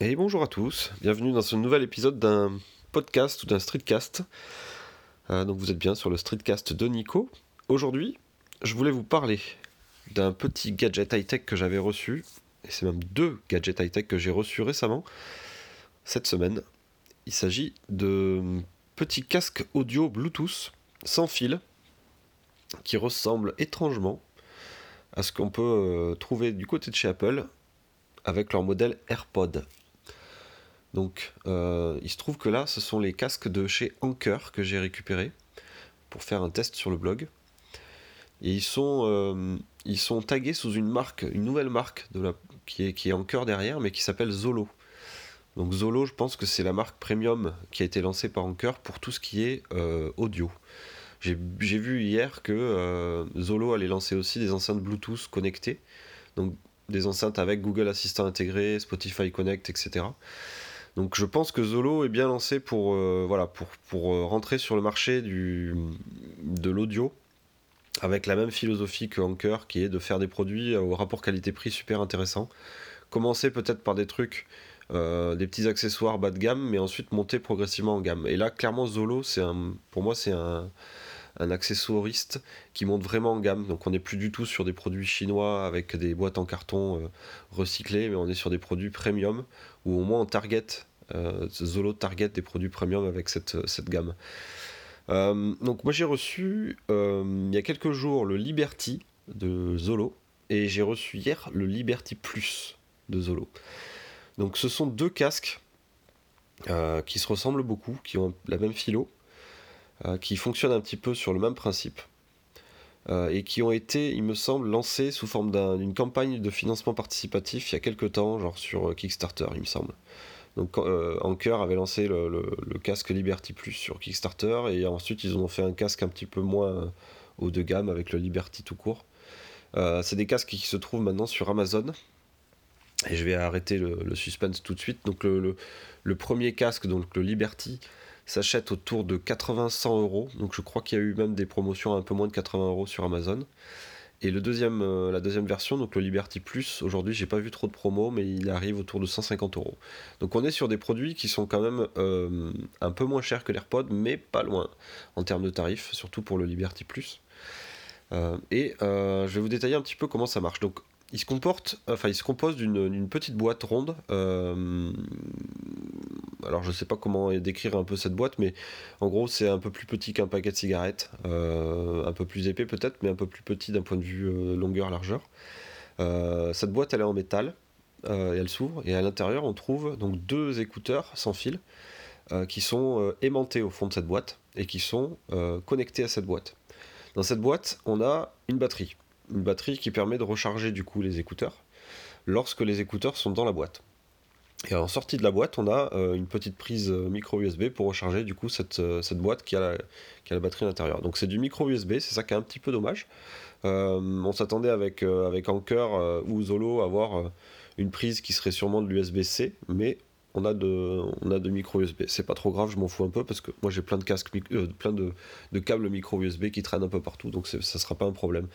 Et bonjour à tous, bienvenue dans ce nouvel épisode d'un podcast ou d'un streetcast. Euh, donc vous êtes bien sur le streetcast de Nico. Aujourd'hui, je voulais vous parler d'un petit gadget high-tech que j'avais reçu, et c'est même deux gadgets high-tech que j'ai reçus récemment, cette semaine. Il s'agit de petits casques audio Bluetooth sans fil qui ressemblent étrangement à ce qu'on peut euh, trouver du côté de chez Apple avec leur modèle AirPod. Donc, euh, il se trouve que là, ce sont les casques de chez Anker que j'ai récupérés pour faire un test sur le blog. Et ils sont, euh, ils sont tagués sous une marque, une nouvelle marque de la, qui, est, qui est Anker derrière, mais qui s'appelle Zolo. Donc Zolo, je pense que c'est la marque premium qui a été lancée par Anker pour tout ce qui est euh, audio. J'ai vu hier que Zolo allait lancer aussi des enceintes Bluetooth connectées. Donc des enceintes avec Google Assistant intégré, Spotify Connect, etc. Donc je pense que Zolo est bien lancé pour, euh, euh, rentrer sur le marché de l'audio avec la même philosophie que Anker qui est de faire des produits au rapport qualité-prix super intéressant. Commencer peut-être par des trucs, euh, des petits accessoires bas de gamme, mais ensuite monter progressivement en gamme. Et là, clairement, Zolo, c'est un, pour moi, c'est un, un accessoiriste qui monte vraiment en gamme. Donc on n'est plus du tout sur des produits chinois avec des boîtes en carton recyclées, mais on est sur des produits premium ou au moins on target euh, Zolo target des produits premium avec cette, cette gamme. Euh, donc moi j'ai reçu euh, il y a quelques jours le Liberty de Zolo et j'ai reçu hier le Liberty Plus de Zolo. Donc ce sont deux casques qui se ressemblent beaucoup, qui ont la même philo, qui fonctionnent un petit peu sur le même principe. et qui ont été, il me semble, lancés sous forme d'une campagne de financement participatif il y a quelques temps, genre sur Kickstarter, il me semble. Donc euh, Anker avait lancé le, casque Liberty Plus sur Kickstarter et ensuite ils ont fait un casque un petit peu moins haut de gamme avec le Liberty tout court. Euh, c'est des casques qui se trouvent maintenant sur Amazon. Et je vais arrêter le, suspense tout de suite. Donc le, premier casque, donc le Liberty, s'achète autour de 80-100 euros. Donc je crois qu'il y a eu même des promotions à un peu moins de 80 euros sur Amazon. Et le deuxième, euh, la deuxième version, donc le Liberty Plus, aujourd'hui j'ai pas vu trop de promos, mais il arrive autour de 150 euros. Donc on est sur des produits qui sont quand même euh, un peu moins chers que l'AirPod, mais pas loin en termes de tarifs, surtout pour le Liberty Plus. Euh, et je vais vous détailler un petit peu comment ça marche. Donc il se comporte, enfin il se compose d'une petite boîte ronde alors je sais pas comment décrire un peu cette boîte, mais en gros c'est un peu plus petit qu'un paquet de cigarettes, euh, un peu plus épais peut-être, mais un peu plus petit d'un point de vue euh, longueur-largeur. Euh, cette boîte elle est en métal, et elle s'ouvre, et à l'intérieur on trouve donc deux écouteurs sans fil qui sont aimantés au fond de cette boîte et qui sont connectés à cette boîte. Dans cette boîte on a une batterie, une batterie qui permet de recharger du coup les écouteurs lorsque les écouteurs sont dans la boîte. Et en sortie de la boîte, on a euh, une petite prise euh, micro USB pour recharger du coup cette, euh, cette boîte qui a, la, qui a la batterie à l'intérieur. Donc c'est du micro USB, c'est ça qui est un petit peu dommage. on s'attendait avec, avec Anker ou Zolo à avoir une prise qui serait sûrement de l'USB-C, mais on a de, on a de micro USB. C'est pas trop grave, je m'en fous un peu parce que moi j'ai plein de casques, plein de, de, câbles micro USB qui traînent un peu partout, donc ça sera pas un problème.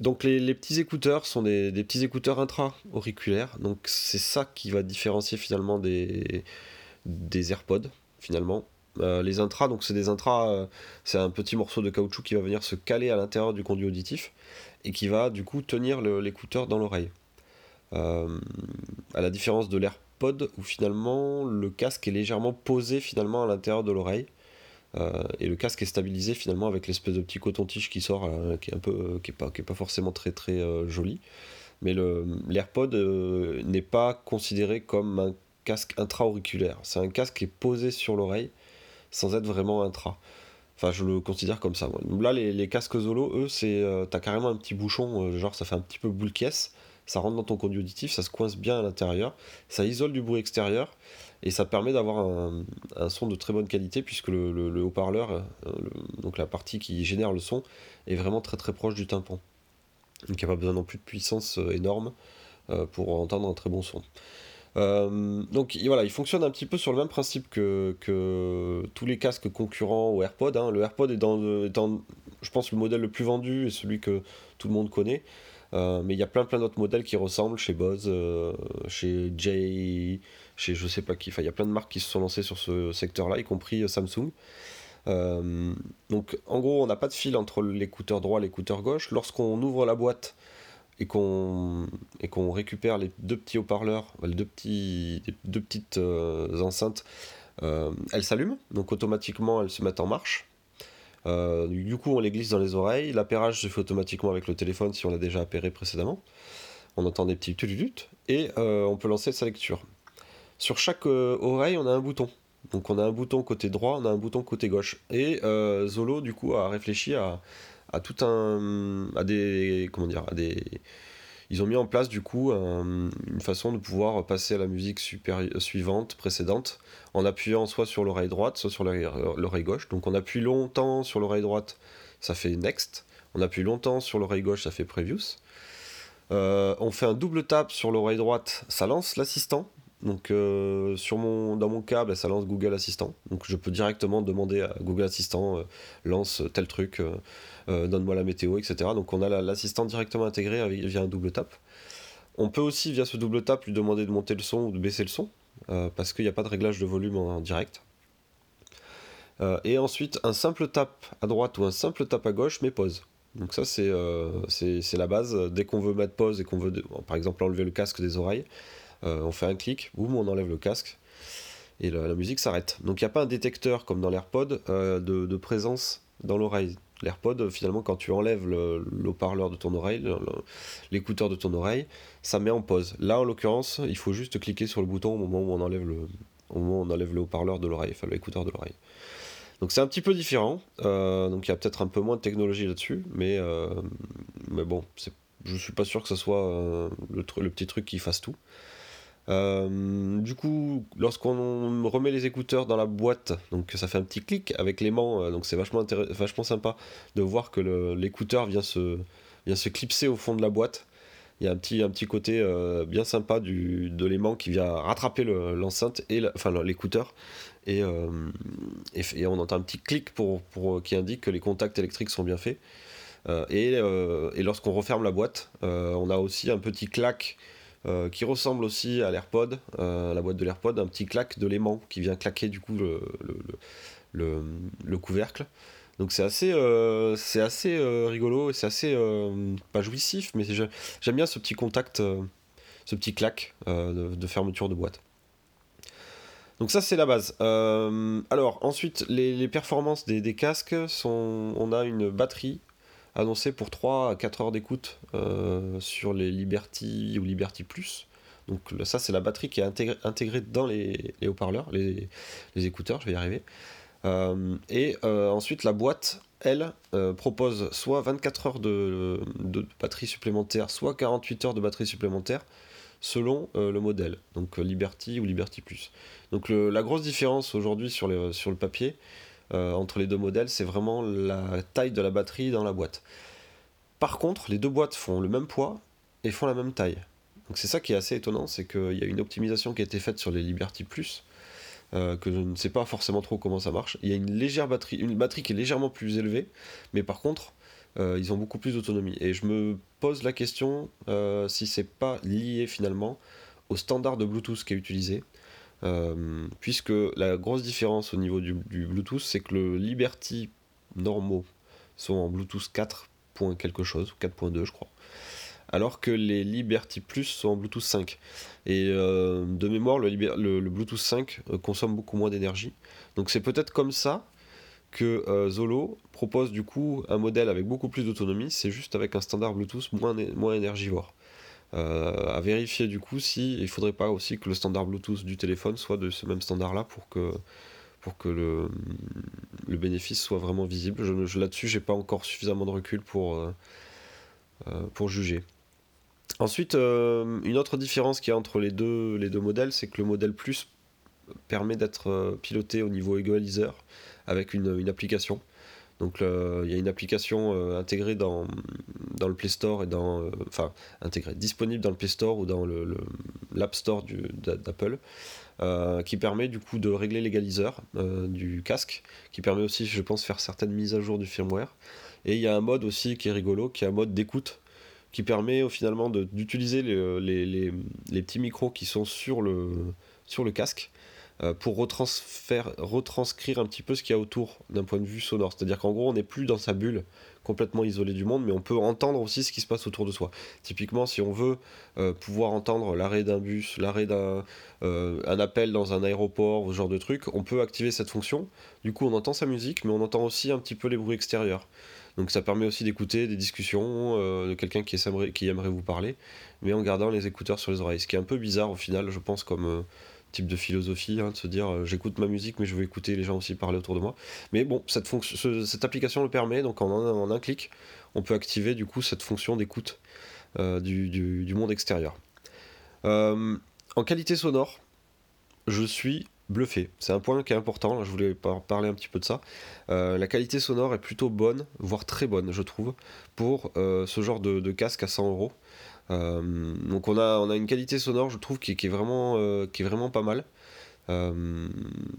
Donc les, petits écouteurs sont des, petits écouteurs intra-auriculaires, donc c'est ça qui va différencier finalement des, AirPods finalement. Euh, les intras, donc c'est des intras, euh, c'est un petit morceau de caoutchouc qui va venir se caler à l'intérieur du conduit auditif et qui va du coup tenir l'écouteur dans l'oreille. Euh, à la différence de l'AirPod où finalement le casque est légèrement posé finalement à l'intérieur de l'oreille euh, et le casque est stabilisé finalement avec l'espèce de petit coton-tige qui sort, euh, qui est un peu, qui est pas, qui est pas forcément très très euh, joli. Mais l'AirPod n'est pas considéré comme un casque intra-auriculaire. C'est un casque qui est posé sur l'oreille sans être vraiment intra. Enfin, je le considère comme ça. Là, les, casques Zolo, eux, c'est, t'as carrément un petit bouchon, genre ça fait un petit peu boule caisse ça rentre dans ton conduit auditif, ça se coince bien à l'intérieur, ça isole du bruit extérieur et ça permet d'avoir un, son de très bonne qualité puisque le, haut-parleur, euh, donc la partie qui génère le son, est vraiment très très proche du tympan. Donc il n'y a pas besoin non plus de puissance euh, énorme euh, pour entendre un très bon son. donc voilà, il fonctionne un petit peu sur le même principe que, tous les casques concurrents au AirPod. Hein. Le AirPod est je pense, le modèle le plus vendu et celui que tout le monde connaît. Mais il y a plein plein d'autres modèles qui ressemblent chez Bose, chez Jay, chez je sais pas qui. Enfin, il y a plein de marques qui se sont lancées sur ce secteur-là, y compris Samsung. donc en gros, on n'a pas de fil entre l'écouteur droit et l'écouteur gauche. Lorsqu'on ouvre la boîte, et qu'on et qu'on récupère les deux petits haut-parleurs, les deux, petits, deux petites euh, enceintes, euh, elles s'allument, donc automatiquement elles se mettent en marche. Euh, du coup, on les glisse dans les oreilles. L'appairage se fait automatiquement avec le téléphone si on l'a déjà appairé précédemment. On entend des petits tutut et on peut lancer sa lecture. Sur chaque oreille, on a un bouton. Donc on a un bouton côté droit, on a un bouton côté gauche. Et Zolo, du coup, a réfléchi à tout un à des comment dire à des ils ont mis en place du coup une façon de pouvoir passer à la musique suivante précédente en appuyant soit sur l'oreille droite soit sur l'oreille gauche. Donc on appuie longtemps sur l'oreille droite ça fait next. On appuie longtemps sur l'oreille gauche ça fait previous. Euh, on fait un double tap sur l'oreille droite ça lance l'assistant donc euh, sur mon, dans mon cas, bah, ça lance Google Assistant. Donc je peux directement demander à Google Assistant, euh, lance tel truc, euh, donne-moi la météo, etc. Donc on a l'assistant directement intégré via un double tap. On peut aussi via ce double tap lui demander de monter le son ou de baisser le son, parce qu'il n'y a pas de réglage de volume en, direct. et ensuite un simple tap à droite ou un simple tap à gauche met pause. Donc ça c'est la base. Dès qu'on veut mettre pause et qu'on veut par exemple enlever le casque des oreilles, on fait un clic, boum, on enlève le casque et la, musique s'arrête. Donc il n'y a pas un détecteur comme dans l'AirPod euh, de, présence dans l'oreille. L'AirPod, finalement, quand tu enlèves le, haut-parleur de ton oreille, l'écouteur de ton oreille, ça met en pause. Là, en l'occurrence, il faut juste cliquer sur le bouton au moment où on enlève le, haut-parleur de l'oreille, enfin l'écouteur de l'oreille. Donc c'est un petit peu différent. Euh, donc il y a peut-être un peu moins de technologie là-dessus, mais, mais bon, je suis pas sûr que ce soit le, petit truc qui fasse tout. Euh, du coup, lorsqu'on remet les écouteurs dans la boîte, donc ça fait un petit clic avec l'aimant, euh, donc c'est vachement, vachement sympa de voir que l'écouteur vient se, vient se clipser au fond de la boîte. Il y a un petit, un petit côté euh, bien sympa du, de l'aimant qui vient rattraper l'enceinte, et enfin l'écouteur, et, et, on entend un petit clic pour, pour, qui indique que les contacts électriques sont bien faits. et, et lorsqu'on referme la boîte, on a aussi un petit clac euh, qui ressemble aussi à l'AirPod, euh, la boîte de l'AirPod, un petit claque de l'aimant qui vient claquer du coup le, le, le, couvercle. Donc c'est assez, euh, c'est assez rigolo et c'est assez pas jouissif, mais j'aime bien ce petit contact, ce petit claque de, fermeture de boîte. Donc ça c'est la base. alors ensuite les, les performances des, des, casques sont, on a une batterie annoncé pour 3 à 4 heures d'écoute euh, sur les Liberty ou Liberty Plus. Donc ça c'est la batterie qui est intégrée, dans les, haut-parleurs, les, écouteurs, je vais y arriver. Euh, et euh, ensuite la boîte, elle, propose soit 24 heures de, batterie supplémentaire, soit 48 heures de batterie supplémentaire, selon le modèle, donc Liberty ou Liberty Plus. Donc la grosse différence aujourd'hui sur, le papier, entre les deux modèles, c'est vraiment la taille de la batterie dans la boîte. Par contre, les deux boîtes font le même poids et font la même taille. Donc c'est ça qui est assez étonnant, c'est qu'il y a une optimisation qui a été faite sur les Liberty Plus, euh, que je ne sais pas forcément trop comment ça marche. Il y a une légère batterie, une batterie qui est légèrement plus élevée, mais par contre, euh, ils ont beaucoup plus d'autonomie. Et je me pose la question si c'est pas lié finalement au standard de Bluetooth qui est utilisé. Euh, puisque la grosse différence au niveau du, Bluetooth, c'est que le Liberty normaux sont en Bluetooth 4. quelque chose, 4.2 je crois, alors que les Liberty Plus sont en Bluetooth 5. Et euh, de mémoire, le, Bluetooth 5 euh, consomme beaucoup moins d'énergie. Donc c'est peut-être comme ça que Zolo propose du coup un modèle avec beaucoup plus d'autonomie, c'est juste avec un standard Bluetooth moins, moins énergivore. Euh, à vérifier du coup si il faudrait pas aussi que le standard Bluetooth du téléphone soit de ce même standard là pour que pour que le, le bénéfice soit vraiment visible. Je, Là-dessus, j'ai pas encore suffisamment de recul pour, euh, euh, pour juger. Ensuite, une autre différence qu'il y a entre les deux, les deux modèles, c'est que le modèle Plus permet d'être piloté au niveau égaliseur avec une, une application. Donc il y a une application euh, intégrée dans, le Play Store et dans. Euh, disponible dans le Play Store ou dans l'App Store d'Apple. Euh, qui permet du coup de régler l'égaliseur du casque, qui permet aussi, je pense, faire certaines mises à jour du firmware. Et il y a un mode aussi qui est rigolo, qui est un mode d'écoute, qui permet finalement d'utiliser les, les, les, petits micros qui sont sur le, sur le casque pour retranscrire un petit peu ce qu'il y a autour d'un point de vue sonore. C'est-à-dire qu'en gros, on n'est plus dans sa bulle complètement isolé du monde, mais on peut entendre aussi ce qui se passe autour de soi. Typiquement, si on veut euh, pouvoir entendre l'arrêt d'un bus, l'arrêt d'un euh, un appel dans un aéroport, ce genre de truc, on peut activer cette fonction. Du coup, on entend sa musique, mais on entend aussi un petit peu les bruits extérieurs. Donc ça permet aussi d'écouter des discussions euh, de quelqu'un qui, aimerait vous parler, mais en gardant les écouteurs sur les oreilles. Ce qui est un peu bizarre au final, je pense, comme type de philosophie, hein, de se dire euh, j'écoute ma musique mais je veux écouter les gens aussi parler autour de moi. Mais bon, cette, fonction, cette application le permet, donc en un, clic, on peut activer du coup cette fonction d'écoute euh, du, du, monde extérieur. Euh, en qualité sonore, je suis bluffé. C'est un point qui est important, je voulais parler un petit peu de ça. la qualité sonore est plutôt bonne, voire très bonne, je trouve, pour ce genre de, de casque à 100 euros. Euh, donc on a, une qualité sonore, je trouve, qui, est, vraiment, euh, est vraiment pas mal. Euh,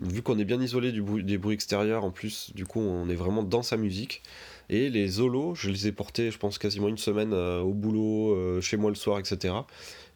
vu qu'on est bien isolé des bruits extérieurs, en plus, du coup, on est vraiment dans sa musique. Et les Zolos, je les ai portés, je pense, quasiment une semaine au boulot, chez moi le soir, etc.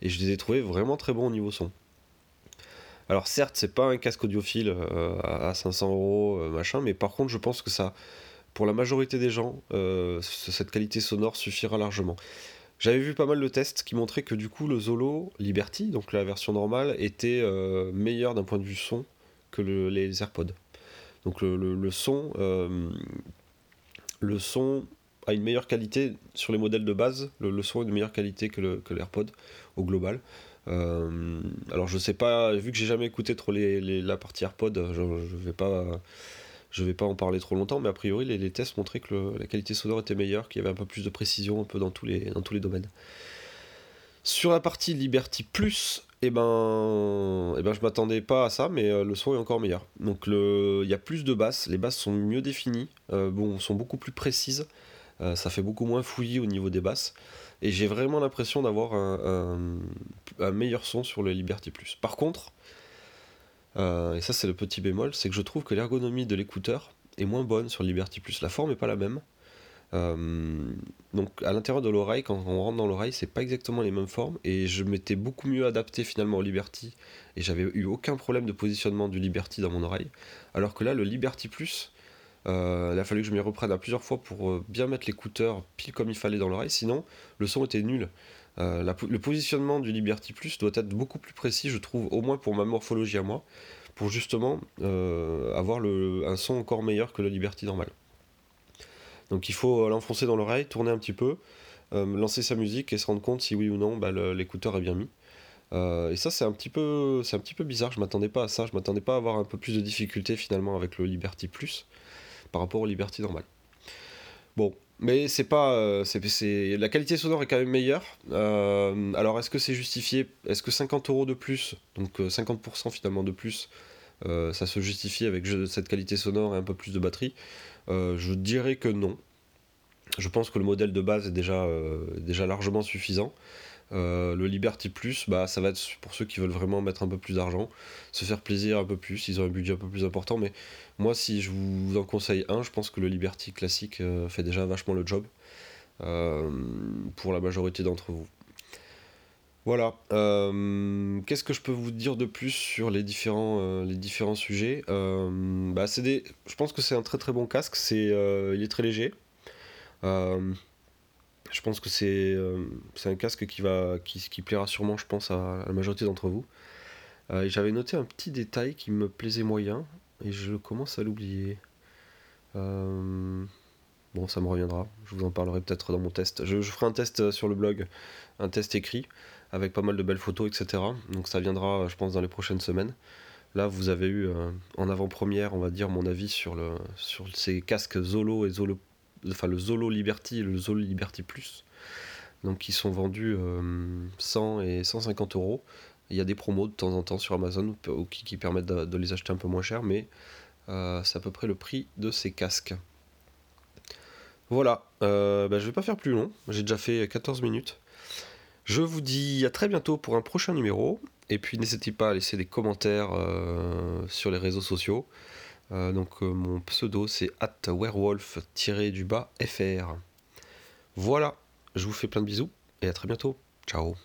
Et je les ai trouvés vraiment très bons au niveau son. Alors certes, c'est pas un casque audiophile à 500 euros, machin, mais par contre, je pense que ça, pour la majorité des gens, cette qualité sonore suffira largement. J'avais vu pas mal de tests qui montraient que du coup le Zolo Liberty, donc la version normale, était euh, meilleur d'un point de vue son que les AirPods. Donc le, son, euh, le son a une meilleure qualité sur les modèles de base. Le, son est de meilleure qualité que, l'AirPod au global. Euh, alors je sais pas, vu que j'ai jamais écouté trop la partie AirPod, je, je vais pas je vais pas en parler trop longtemps, mais a priori, les, tests montraient que la qualité sonore était meilleure, qu'il y avait un peu plus de précision un peu dans tous les, dans tous les domaines. Sur la partie Liberty Plus, eh ben, eh ben je m'attendais pas à ça, mais euh, le son est encore meilleur. Donc il y a plus de basses, les basses sont mieux définies, euh, bon, sont beaucoup plus précises, euh, ça fait beaucoup moins fouillis au niveau des basses, et j'ai vraiment l'impression d'avoir un, un, meilleur son sur le Liberty Plus. Par contre, euh, et ça c'est le petit bémol, c'est que je trouve que l'ergonomie de l'écouteur est moins bonne sur Liberty Plus. La forme n'est pas la même. Euh, donc à l'intérieur de l'oreille, quand on rentre dans l'oreille, c'est pas exactement les mêmes formes. Et je m'étais beaucoup mieux adapté finalement au Liberty. Et j'avais eu aucun problème de positionnement du Liberty dans mon oreille. Alors que là, le Liberty Plus, euh, il a fallu que je m'y reprenne à plusieurs fois pour bien mettre l'écouteur pile comme il fallait dans l'oreille. Sinon, le son était nul. Euh, le positionnement du Liberty Plus doit être beaucoup plus précis, je trouve, au moins pour ma morphologie à moi, pour justement euh, avoir un son encore meilleur que le Liberty normal. Donc il faut l'enfoncer dans l'oreille, tourner un petit peu, euh, lancer sa musique et se rendre compte si oui ou non bah, l'écouteur est bien mis. et ça c'est un petit peu c'est un petit peu bizarre, je m'attendais pas à ça, je m'attendais pas à avoir un peu plus de difficulté finalement avec le Liberty Plus par rapport au Liberty normal. Bon, mais c'est pas. Euh, la qualité sonore est quand même meilleure. Euh, alors est-ce que c'est justifié? Est-ce que 50 euros de plus, donc 50% euh, finalement de plus, ça se justifie avec cette qualité sonore et un peu plus de batterie? Je dirais que non. Je pense que le modèle de base est déjà, déjà largement suffisant. Euh, le Liberty Plus, bah, ça va être pour ceux qui veulent vraiment mettre un peu plus d'argent, se faire plaisir un peu plus, ils ont un budget un peu plus important. Mais moi, si je vous en conseille un, je pense que le Liberty classique euh, fait déjà vachement le job euh, pour la majorité d'entre vous. Voilà. Qu'est-ce que je peux vous dire de plus sur les différents, sujets bah, Je pense que c'est un très très bon casque. Il est très léger. Je pense que euh, c'est un casque qui, va, qui, qui, plaira sûrement, je pense, à, la majorité d'entre vous. Euh, J'avais noté un petit détail qui me plaisait moyen, et je commence à l'oublier. Euh, bon, ça me reviendra, je vous en parlerai peut-être dans mon test. Je, ferai un test sur le blog, un test écrit, avec pas mal de belles photos, etc. Donc ça viendra, je pense, dans les prochaines semaines. Là, vous avez eu en avant-première, on va dire, mon avis sur, le, sur ces casques Zolo et Zolo enfin le Zolo Liberty et le Zolo Liberty Plus, donc qui sont vendus 100 euh, et 150 euros. Il y a des promos de temps en temps sur Amazon qui, permettent de, les acheter un peu moins cher, mais euh, c'est à peu près le prix de ces casques. Voilà, euh, ben, je vais pas faire plus long, j'ai déjà fait 14 minutes. Je vous dis à très bientôt pour un prochain numéro, et puis n'hésitez pas à laisser des commentaires sur les réseaux sociaux. Euh, donc euh, mon pseudo c'est at werewolf-fr. Voilà, je vous fais plein de bisous et à très bientôt. Ciao